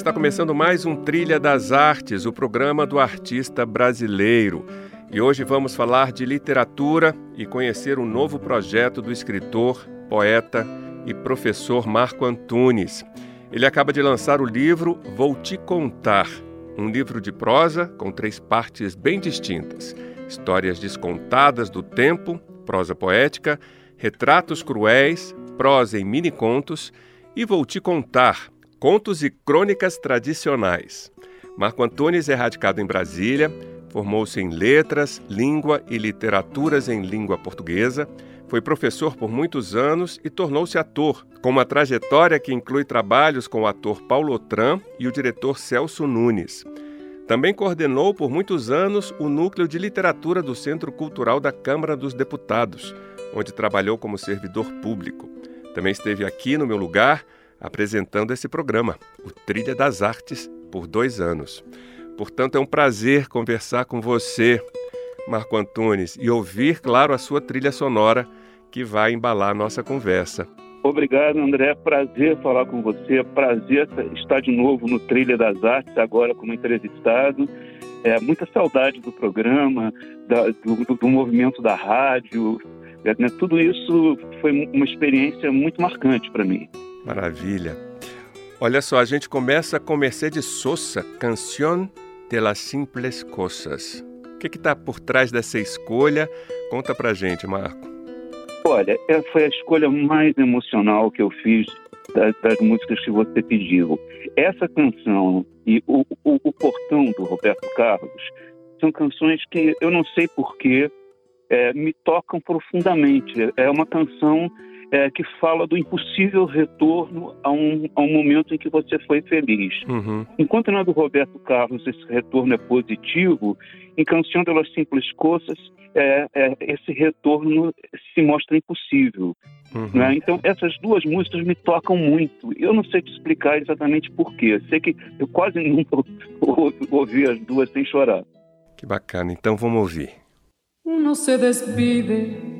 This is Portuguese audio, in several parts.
Está começando mais um Trilha das Artes, o programa do artista brasileiro. E hoje vamos falar de literatura e conhecer um novo projeto do escritor, poeta e professor Marco Antunes. Ele acaba de lançar o livro Vou Te Contar, um livro de prosa com três partes bem distintas: histórias descontadas do tempo, prosa poética, retratos cruéis, prosa em mini contos e Vou Te Contar Contos e Crônicas Tradicionais. Marco Antunes é radicado em Brasília, formou-se em Letras, Língua e Literaturas em Língua Portuguesa, foi professor por muitos anos e tornou-se ator, com uma trajetória que inclui trabalhos com o ator Paulo Otran e o diretor Celso Nunes. Também coordenou por muitos anos o núcleo de literatura do Centro Cultural da Câmara dos Deputados, onde trabalhou como servidor público. Também esteve aqui no meu lugar apresentando esse programa, o Trilha das Artes, por dois anos. Portanto, é um prazer conversar com você, Marco Antunes, e ouvir, claro, a sua trilha sonora que vai embalar a nossa conversa. Obrigado, André. Prazer falar com você. Prazer estar de novo no Trilha das Artes, agora como entrevistado. É, muita saudade do programa, da, do, do, movimento da rádio. Né? Tudo isso foi uma experiência muito marcante para mim. Maravilha. Olha só, a gente começa com Mercedes Sosa, Canción de las Simples Cosas. O que está por trás dessa escolha? Conta pra gente, Marco. Olha, foi a escolha mais emocional que eu fiz das, das músicas que você pediu. Essa canção e o, o, o, Portão do Roberto Carlos são canções que eu não sei porquê é, me tocam profundamente. É uma canção é, que fala do impossível retorno a um, a um momento em que você foi feliz. Uhum. Enquanto na do Roberto Carlos esse retorno é positivo, em Canção de las Simples Coisas é, é, esse retorno se mostra impossível. Uhum. Né? Então essas duas músicas me tocam muito. Eu não sei te explicar exatamente porquê. Sei que eu quase nunca ouvi as duas sem chorar. Que bacana. Então vamos ouvir. Uno se despide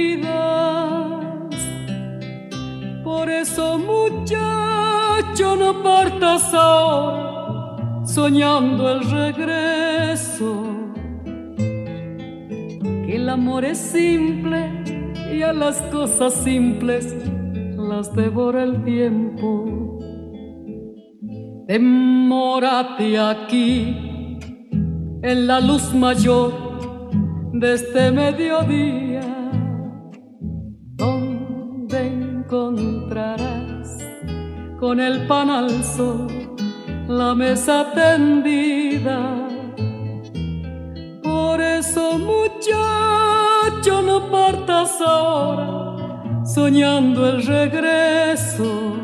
Por eso, muchacho, no partas ahora soñando el regreso. Que el amor es simple y a las cosas simples las devora el tiempo. Demórate aquí en la luz mayor de este mediodía, encontrarás con el pan al sol la mesa tendida. Por eso, muchacho, no partas ahora soñando el regreso.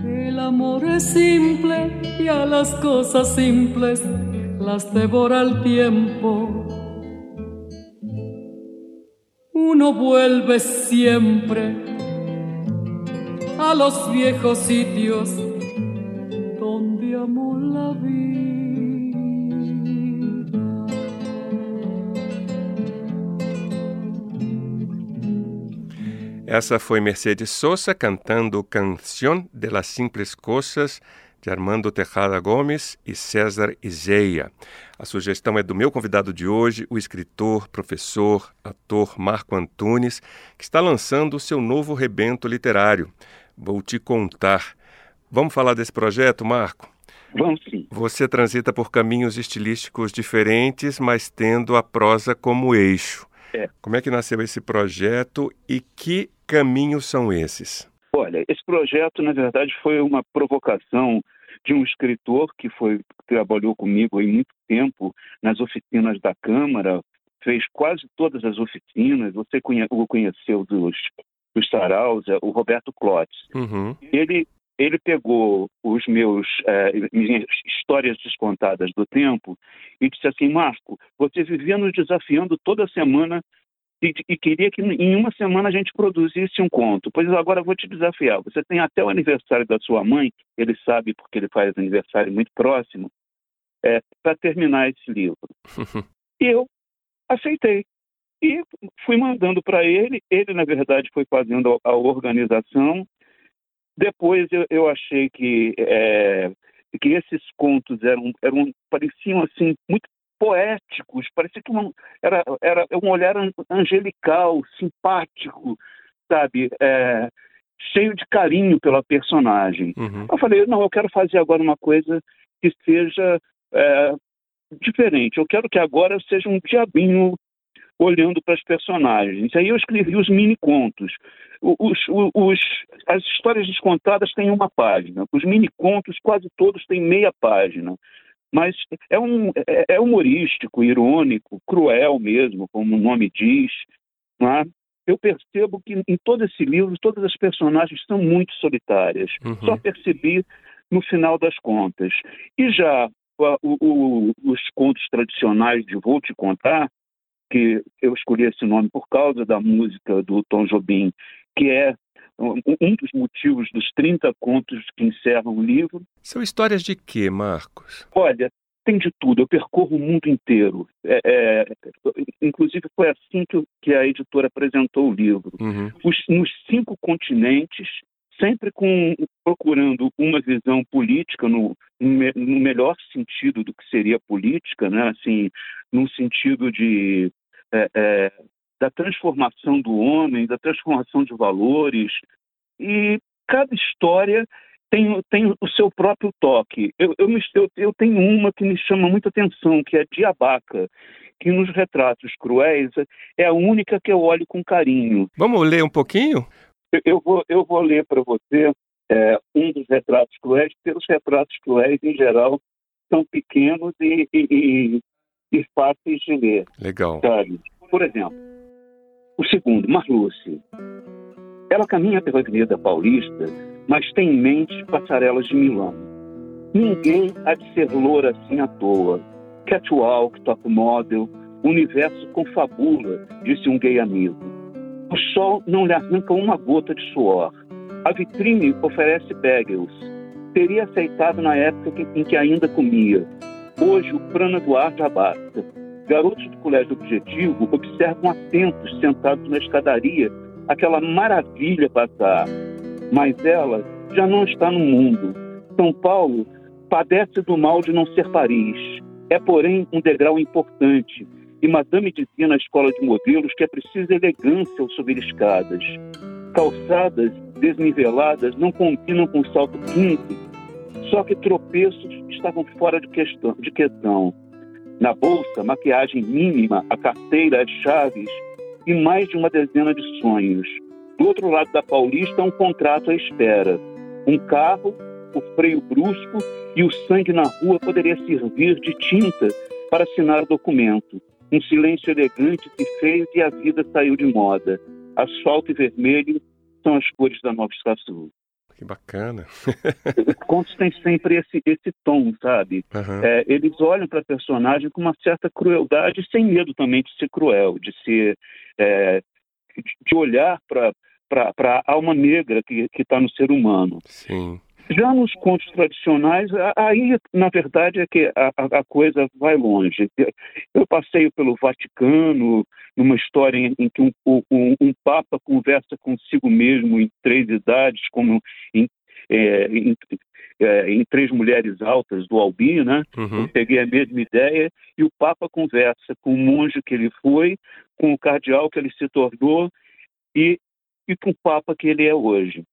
Que el amor es simple y a las cosas simples las devora el tiempo. Uno vuelve siempre a los viejos sitios donde amó la vida. Essa foi Mercedes Sosa cantando Canción de las Simples Coisas de Armando Tejada Gomes e César Izeia. A sugestão é do meu convidado de hoje, o escritor, professor, ator Marco Antunes, que está lançando o seu novo rebento literário. Vou te contar. Vamos falar desse projeto, Marco? Vamos sim. Você transita por caminhos estilísticos diferentes, mas tendo a prosa como eixo. É. Como é que nasceu esse projeto e que caminhos são esses? Olha, esse projeto, na verdade, foi uma provocação de um escritor que foi trabalhou comigo há muito tempo nas oficinas da Câmara, fez quase todas as oficinas. Você conhe, o conheceu dos, dos saraus, é o Roberto Clotes. Uhum. Ele ele pegou os meus eh, minhas histórias descontadas do tempo e disse assim, Marco, você vivia nos desafiando toda semana e, e, queria que em uma semana a gente produzisse um conto. Pois agora eu vou te desafiar. Você tem até o aniversário da sua mãe, ele sabe porque ele faz aniversário muito próximo, é, para terminar esse livro. e eu aceitei. E fui mandando para ele. Ele, na verdade, foi fazendo a organização. Depois eu, eu achei que, é, que esses contos eram, eram pareciam assim muito poéticos, parecia que uma, era, era um olhar angelical, simpático, sabe? É, cheio de carinho pela personagem. Uhum. Eu falei, não, eu quero fazer agora uma coisa que seja é, diferente. Eu quero que agora seja um diabinho olhando para as personagens. Aí eu escrevi os mini contos. Os, os, os, as histórias descontadas têm uma página. Os mini contos quase todos têm meia página mas é, um, é, é humorístico, irônico, cruel mesmo, como o nome diz. É? Eu percebo que em todo esse livro, todas as personagens são muito solitárias. Uhum. Só percebi no final das contas. E já o, o, os contos tradicionais de Vou Te Contar, que eu escolhi esse nome por causa da música do Tom Jobim, que é um dos motivos dos 30 contos que encerram o livro. São histórias de quê, Marcos? Olha, tem de tudo. Eu percorro o mundo inteiro. É, é, inclusive foi assim que, que, a editora apresentou o livro. Uhum. Os, nos cinco continentes, sempre com, procurando uma visão política no, no, melhor sentido do que seria política, né? assim, num sentido de é, é da transformação do homem, da transformação de valores. E cada história tem, tem o seu próprio toque. Eu, eu, eu, eu tenho uma que me chama muita atenção, que é a Diabaca, que nos retratos cruéis é a única que eu olho com carinho. Vamos ler um pouquinho? Eu, eu vou, eu vou ler para você é, um dos retratos cruéis, porque os retratos cruéis, em geral, são pequenos e, e, e, e fáceis de ler. Legal. Sabe? Por exemplo, o segundo, Marluce. Ela caminha pela Avenida Paulista, mas tem em mente passarelas de Milão. Ninguém há de ser loura assim à toa. Catwalk, top model, universo confabula, disse um gay amigo. O sol não lhe arranca uma gota de suor. A vitrine oferece bagels. Teria aceitado na época em que ainda comia. Hoje o prana do ar já basta. Garotos do Colégio Objetivo observam atentos, sentados na escadaria, aquela maravilha passar. Mas ela já não está no mundo. São Paulo padece do mal de não ser Paris. É, porém, um degrau importante. E Madame dizia na escola de modelos que é preciso elegância ao subir escadas. Calçadas desniveladas não combinam com salto 15, só que tropeços estavam fora de questão. De questão. Na bolsa, maquiagem mínima, a carteira, as chaves e mais de uma dezena de sonhos. Do outro lado da Paulista, um contrato à espera. Um carro, o freio brusco e o sangue na rua poderia servir de tinta para assinar o documento. Um silêncio elegante se fez e a vida saiu de moda. Asfalto e vermelho são as cores da Nova Estação. Que bacana. Os contos têm sempre esse, esse tom, sabe? Uhum. É, eles olham para a personagem com uma certa crueldade, sem medo também de ser cruel, de ser é, de olhar para a alma negra que está no ser humano. Sim. Já nos contos tradicionais, aí, na verdade, é que a, a, coisa vai longe. Eu passei pelo Vaticano, numa história em que um, um, um Papa conversa consigo mesmo em três idades, como em, é, em, é, em Três Mulheres Altas, do Albi, né? Uhum. Eu peguei a mesma ideia e o Papa conversa com o monge que ele foi, com o cardeal que ele se tornou e, e com o Papa que ele é hoje.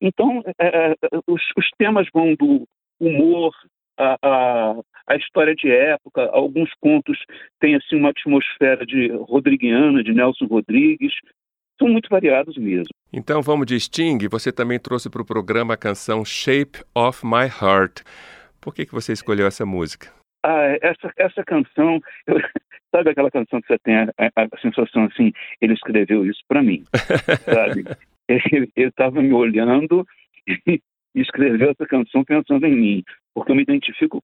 Então, é, é os, os, temas vão do humor, a, a, a, história de época, alguns contos têm assim uma atmosfera de rodriguiana, de Nelson Rodrigues, são muito variados mesmo. Então vamos de Sting. Você também trouxe para o programa a canção Shape of My Heart. Por que, que você escolheu essa música? Ah, essa, essa canção, eu, sabe aquela canção que você tem a, a, a sensação assim, ele escreveu isso para mim, sabe? Ele estava me olhando e escreveu essa canção pensando em mim, porque eu me identifico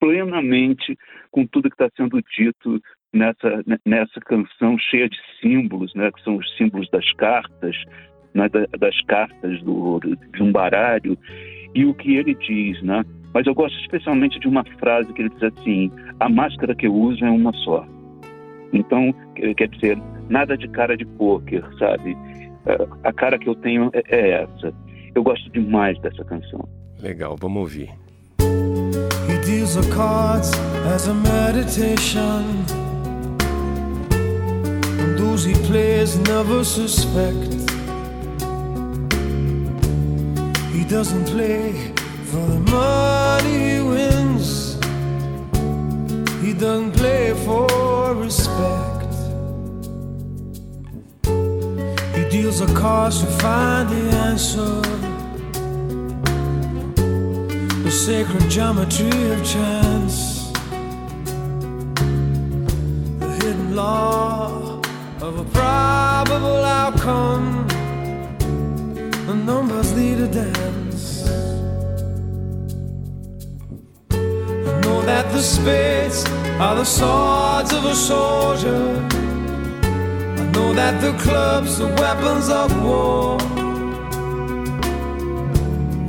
plenamente com tudo que está sendo dito nessa, nessa canção cheia de símbolos, né, que são os símbolos das cartas, né, das cartas do, de um baralho, e o que ele diz, né? Mas eu gosto especialmente de uma frase que ele diz assim: a máscara que eu uso é uma só. Então, quer dizer, nada de cara de pôquer, sabe? É, a cara que eu tenho é, é essa. Eu gosto demais dessa canção. Legal, vamos ouvir. He deals the cards as a meditation. those he plays never suspect. He doesn't play for the money he wins, he doesn't play for respect. Deals the cards to find the answer. The sacred geometry of chance, the hidden law of a probable outcome. The numbers lead a dance. I know that the spades are the swords of a soldier. Know that the clubs are weapons of war.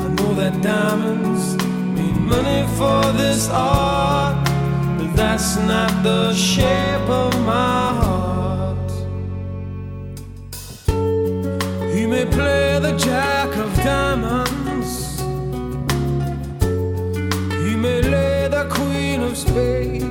I know that diamonds mean money for this art, but that's not the shape of my heart. He may play the jack of diamonds. He may lay the queen of spades.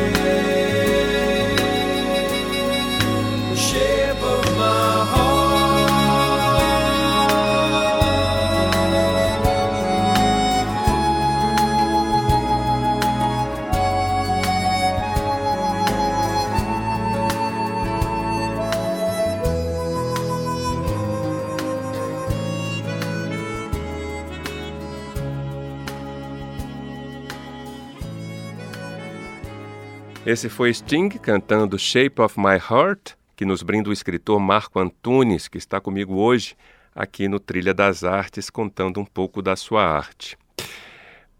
Esse foi Sting cantando Shape of My Heart, que nos brinda o escritor Marco Antunes, que está comigo hoje aqui no Trilha das Artes, contando um pouco da sua arte.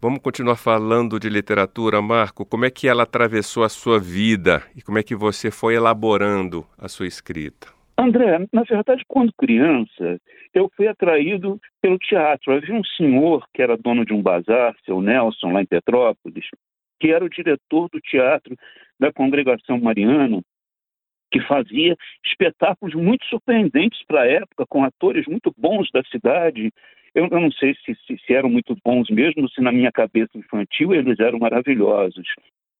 Vamos continuar falando de literatura, Marco. Como é que ela atravessou a sua vida e como é que você foi elaborando a sua escrita? André, na verdade, quando criança, eu fui atraído pelo teatro. Havia um senhor que era dono de um bazar, seu Nelson, lá em Petrópolis, que era o diretor do teatro da congregação mariana, que fazia espetáculos muito surpreendentes para a época, com atores muito bons da cidade. Eu, eu não sei se, se, se, eram muito bons mesmo, se na minha cabeça infantil eles eram maravilhosos.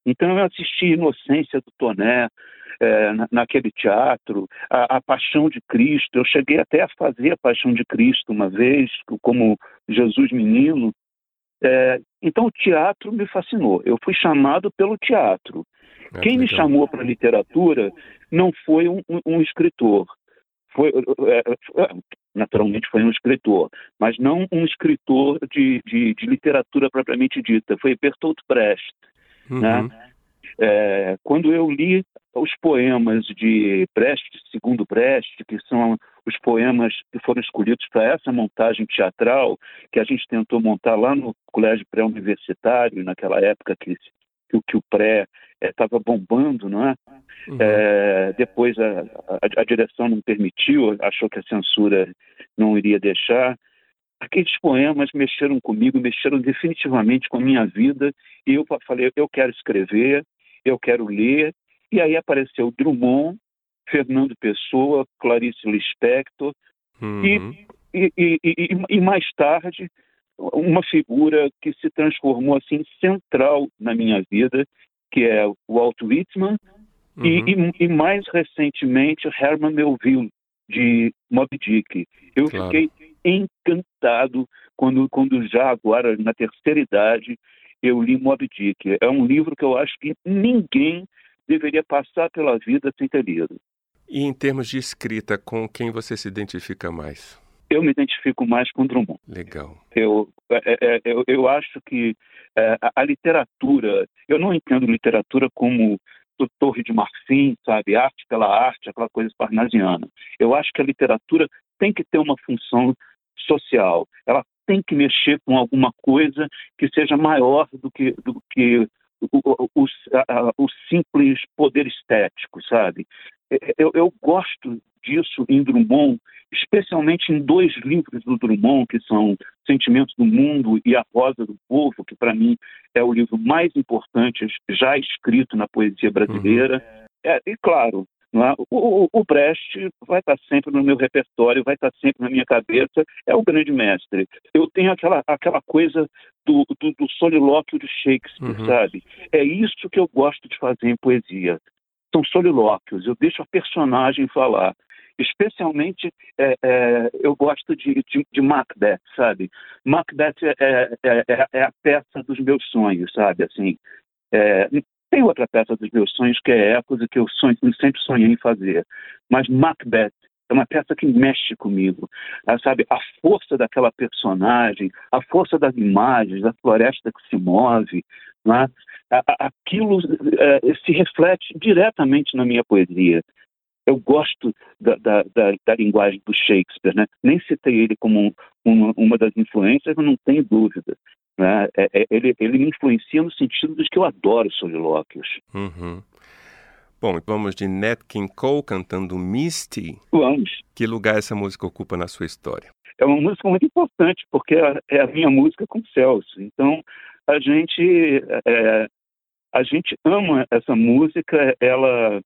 Então eu assisti Inocência do Toné é, naquele teatro, a, a, Paixão de Cristo. Eu cheguei até a fazer a Paixão de Cristo uma vez, como Jesus Menino. É, então o teatro me fascinou. Eu fui chamado pelo teatro. É, Quem me chamou para a literatura não foi um, um, um escritor. Foi, é, é, naturalmente foi um escritor, mas não um escritor de, de, de literatura propriamente dita. Foi Bertolt Brecht. Né? Uhum. Né? É, quando eu li os poemas de Brecht, segundo Brecht, que são os poemas que foram escolhidos para essa montagem teatral que a gente tentou montar lá no colégio pré-universitário, naquela época que, que, que o pré estava é, bombando, não é? Uhum. é depois a, a, a, direção não permitiu, achou que a censura não iria deixar. Aqueles poemas mexeram comigo, mexeram definitivamente com a minha vida, e eu falei, eu quero escrever, eu quero ler, e aí apareceu Drummond, Fernando Pessoa, Clarice Lispector, uhum. e, e, e, e, mais tarde uma figura que se transformou assim central na minha vida, que é o Walt Whitman, uhum. e, e, mais recentemente Herman Melville, de Moby Dick. Eu claro. fiquei encantado quando, quando já agora, na terceira idade, eu li Moby Dick. É um livro que eu acho que ninguém deveria passar pela vida sem ter lido. E em termos de escrita, com quem você se identifica mais? Eu me identifico mais com Drummond. Legal. Eu, é, é, é eu, eu acho que a literatura, eu não entendo literatura como Torre de Marfim, sabe, arte pela arte, aquela coisa parnasiana. Eu acho que a literatura tem que ter uma função social. Ela tem que mexer com alguma coisa que seja maior do que, do que o, o, o, simples poder estético, sabe? Eu, eu, gosto disso em Drummond, especialmente em dois livros do Drummond, que são Sentimentos do Mundo e A Rosa do Povo, que para mim é o livro mais importante já escrito na poesia brasileira. Uhum. É, e claro, é? O, o, o, Brecht vai estar sempre no meu repertório, vai estar sempre na minha cabeça, é o grande mestre. Eu tenho aquela, aquela coisa do, do, do solilóquio de Shakespeare, uhum. sabe? É isso que eu gosto de fazer em poesia. São solilóquios, eu deixo a personagem falar. Especialmente, é, é, eu gosto de, de, de, Macbeth, sabe? Macbeth é, é, é, é, a peça dos meus sonhos, sabe? Assim, é, tem outra peça dos meus sonhos que é Ecos e que eu, sonho, sempre sonhei em fazer. Mas Macbeth é uma peça que mexe comigo. Ah, sabe, a força daquela personagem, a força das imagens, da floresta que se move, né? aquilo é, se reflete diretamente na minha poesia. Eu gosto da, da, da, da linguagem do Shakespeare, né? nem citei ele como um, uma das influências, mas não tenho dúvida. Né? É, é, ele, ele me influencia no sentido de que eu adoro solilóquios. Uhum. Bom, vamos de Nat King Cole cantando Misty. Vamos. Que lugar essa música ocupa na sua história? É uma música muito importante, porque é, é a minha música com Celso. Então, a gente, é, a gente ama essa música, ela,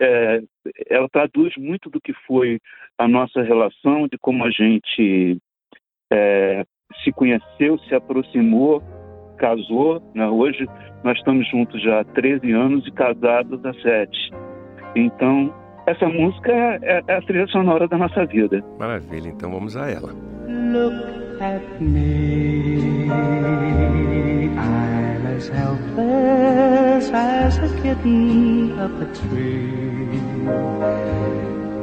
é, ela traduz muito do que foi a nossa relação, de como a gente é, se conheceu, se aproximou, casou. Né? Hoje nós estamos juntos já há 13 anos e casados há 7. Então, essa música é, é a trilha sonora da nossa vida. Maravilha, então vamos a ela. Look at me, I'm as helpless as a kitten up a tree.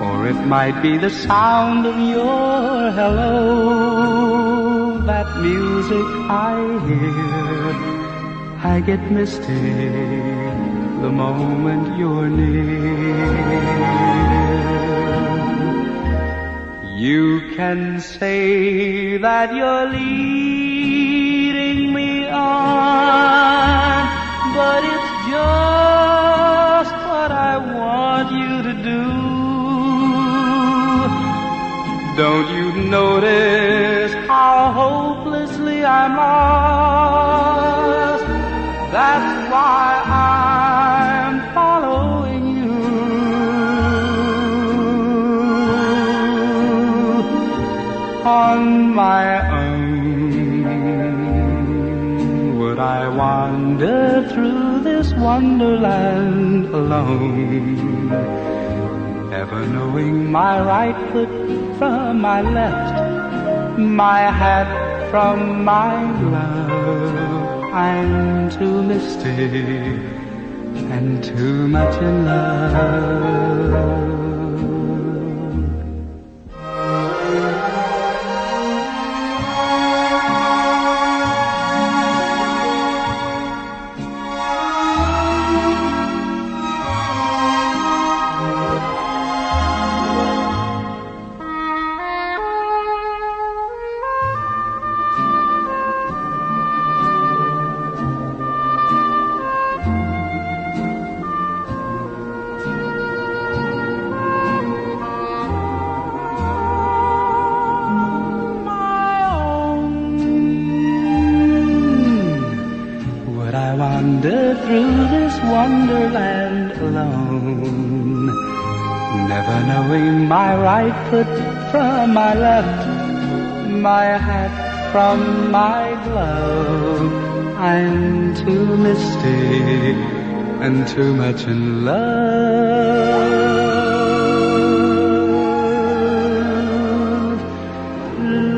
Or it might be the sound of your hello, that music I hear. I get misty the moment you're near. You can say that you're leading me on, but it's just Don't you notice how hopelessly I'm lost? That's why I'm following you. On my own, would I wander through this wonderland alone? Never knowing my right foot from my left, my hat from my glove. I'm too misty and too much in love. I'm too misty and too much in love.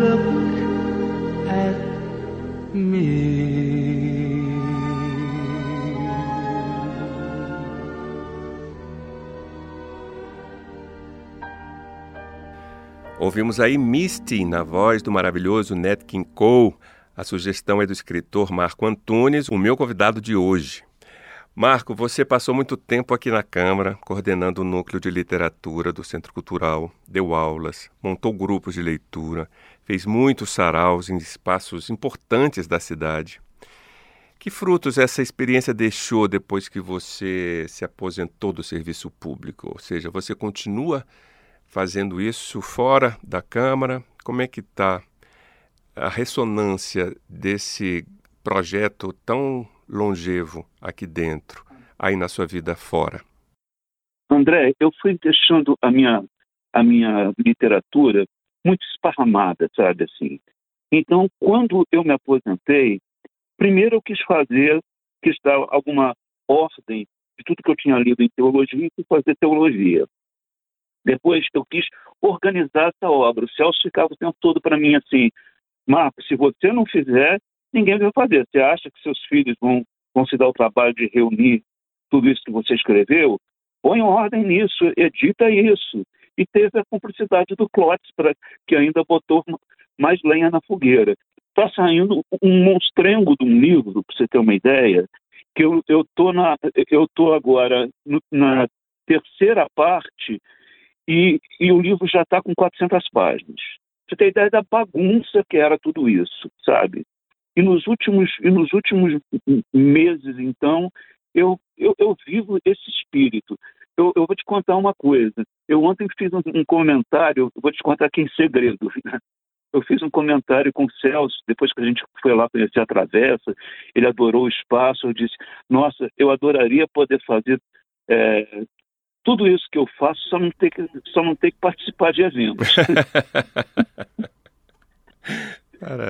Look at me. Ouvimos aí Misty na voz do maravilhoso Nat King Cole. A sugestão é do escritor Marco Antunes, o meu convidado de hoje. Marco, você passou muito tempo aqui na Câmara, coordenando o núcleo de literatura do Centro Cultural, deu aulas, montou grupos de leitura, fez muitos saraus em espaços importantes da cidade. Que frutos essa experiência deixou depois que você se aposentou do serviço público? Ou seja, você continua fazendo isso fora da Câmara? Como é que está a ressonância desse projeto tão longevo aqui dentro, aí na sua vida fora? André, eu fui deixando a minha, a minha literatura muito esparramada, sabe assim. Então, quando eu me aposentei, primeiro eu quis fazer, quis dar alguma ordem de tudo que eu tinha lido em teologia e fazer teologia. Depois eu quis organizar essa obra. O Celso ficava o tempo todo para mim assim: Marco, se você não fizer, ninguém vai fazer. Você acha que seus filhos vão, vão se dar o trabalho de reunir tudo isso que você escreveu? Põe ordem nisso, edita isso. E teve a cumplicidade do Clotes, pra, que ainda botou mais lenha na fogueira. Está saindo um monstrengo de um livro, para você ter uma ideia, que eu estou eu tô agora no, na terceira parte e, e o livro já está com 400 páginas. Você tem ideia da bagunça que era tudo isso, sabe? E nos últimos, e nos últimos meses, então, eu, eu, eu vivo esse espírito. Eu, eu, vou te contar uma coisa. Eu ontem fiz um, um comentário, vou te contar aqui em segredo. Né? Eu fiz um comentário com o Celso, depois que a gente foi lá conhecer a Travessa, ele adorou o espaço, eu disse, nossa, eu adoraria poder fazer é, tudo isso que eu faço só não ter que, só não ter que participar de eventos.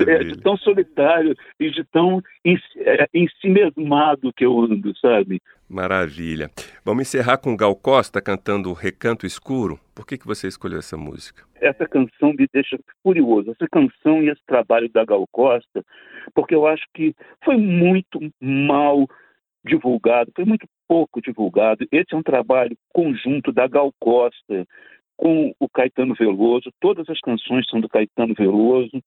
é, de tão solitário e de tão é, ensimesmado que eu ando, sabe? Maravilha. Vamos encerrar com Gal Costa cantando Recanto Escuro. Por que, que você escolheu essa música? Essa canção me deixa furioso. Essa canção e esse trabalho da Gal Costa, porque eu acho que foi muito mal divulgado, foi muito pouco divulgado. Esse é um trabalho conjunto da Gal Costa com o Caetano Veloso. Todas as canções são do Caetano Veloso.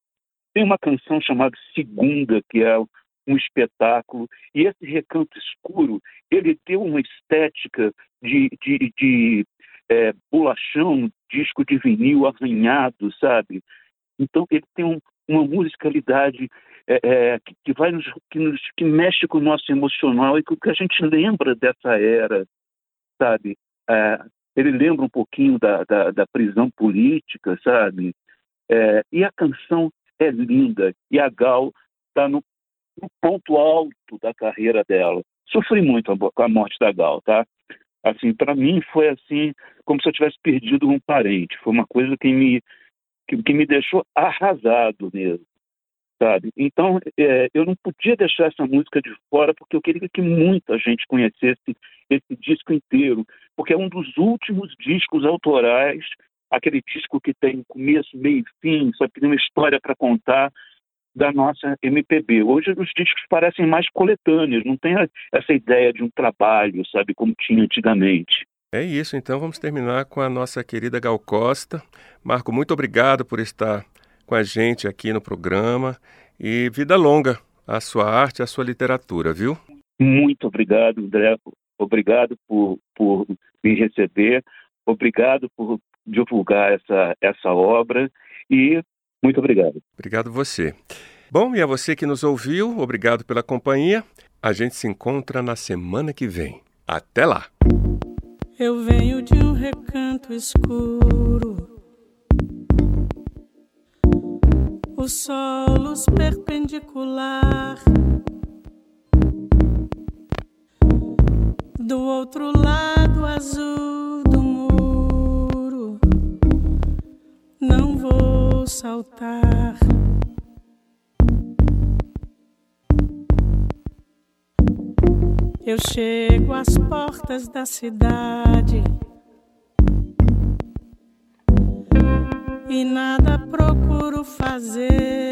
Tem uma canção chamada Segunda, que é um espetáculo. E esse Recanto Escuro, ele deu uma estética de, de, de é, bolachão, disco de vinil arranhado, sabe? Então ele tem um, uma musicalidade é, é, que, vai nos, que, nos, que mexe com o nosso emocional e que, que a gente lembra dessa era, sabe? É, ele lembra um pouquinho da, da, da prisão política, sabe? É, e a canção é linda e a Gal está no no ponto alto da carreira dela. Sofri muito com a morte da Gal, tá? Assim, para mim foi assim, como se eu tivesse perdido um parente. Foi uma coisa que me que, que me deixou arrasado mesmo, sabe? Então, é, eu não podia deixar essa música de fora porque eu queria que muita gente conhecesse esse disco inteiro, porque é um dos últimos discos autorais, aquele disco que tem começo, meio e fim, só tem uma história para contar da nossa MPB. Hoje os discos parecem mais coletâneos, não tem essa ideia de um trabalho, sabe, como tinha antigamente. É isso, então vamos terminar com a nossa querida Gal Costa. Marco, muito obrigado por estar com a gente aqui no programa e vida longa à sua arte, à sua literatura, viu? Muito obrigado, André. Obrigado por, por me receber, obrigado por divulgar essa, essa obra e muito obrigado. Obrigado você. Bom, e a você que nos ouviu, obrigado pela companhia. A gente se encontra na semana que vem. Até lá! Eu venho de um recanto escuro, o solos perpendicular. Do outro lado azul do muro, não vou saltar. Eu chego às portas da cidade procuro fazer.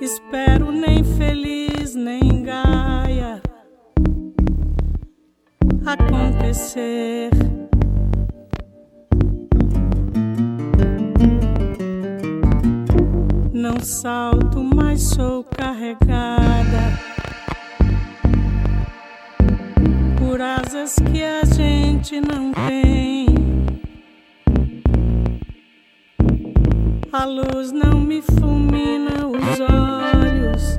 Espero nem feliz nem gaia acontecer. Não salto, mas sou carregada por asas que a gente não tem. A luz não me fulmina os olhos,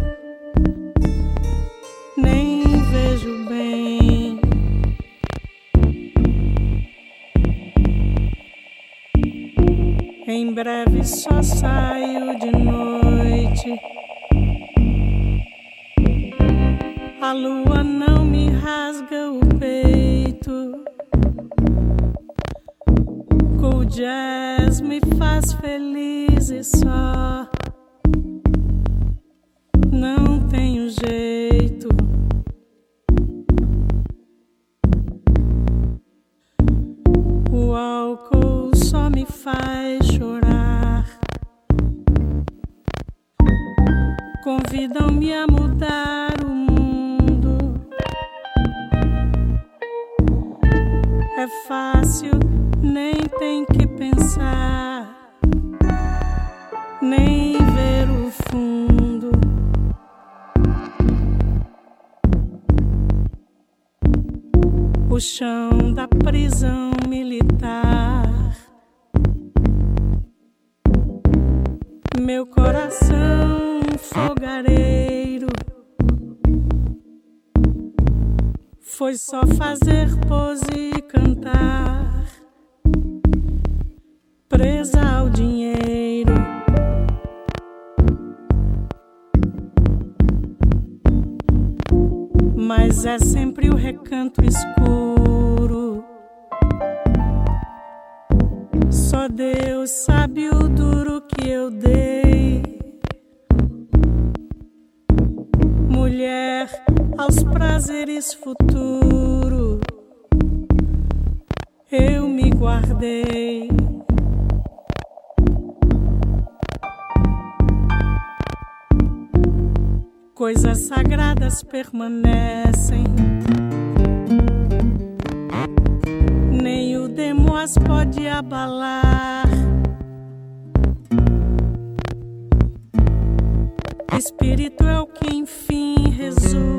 nem vejo bem. Em breve só saio chão da prisão militar. Meu coração fogareiro foi só fazer pose e cantar, presa Mas é sempre o recanto escuro. Só Deus sabe o duro que eu dei. Mulher aos prazeres futuro, eu me guardei. Coisas sagradas permanecem. Nem o demo as pode abalar. Espírito é o que enfim resulta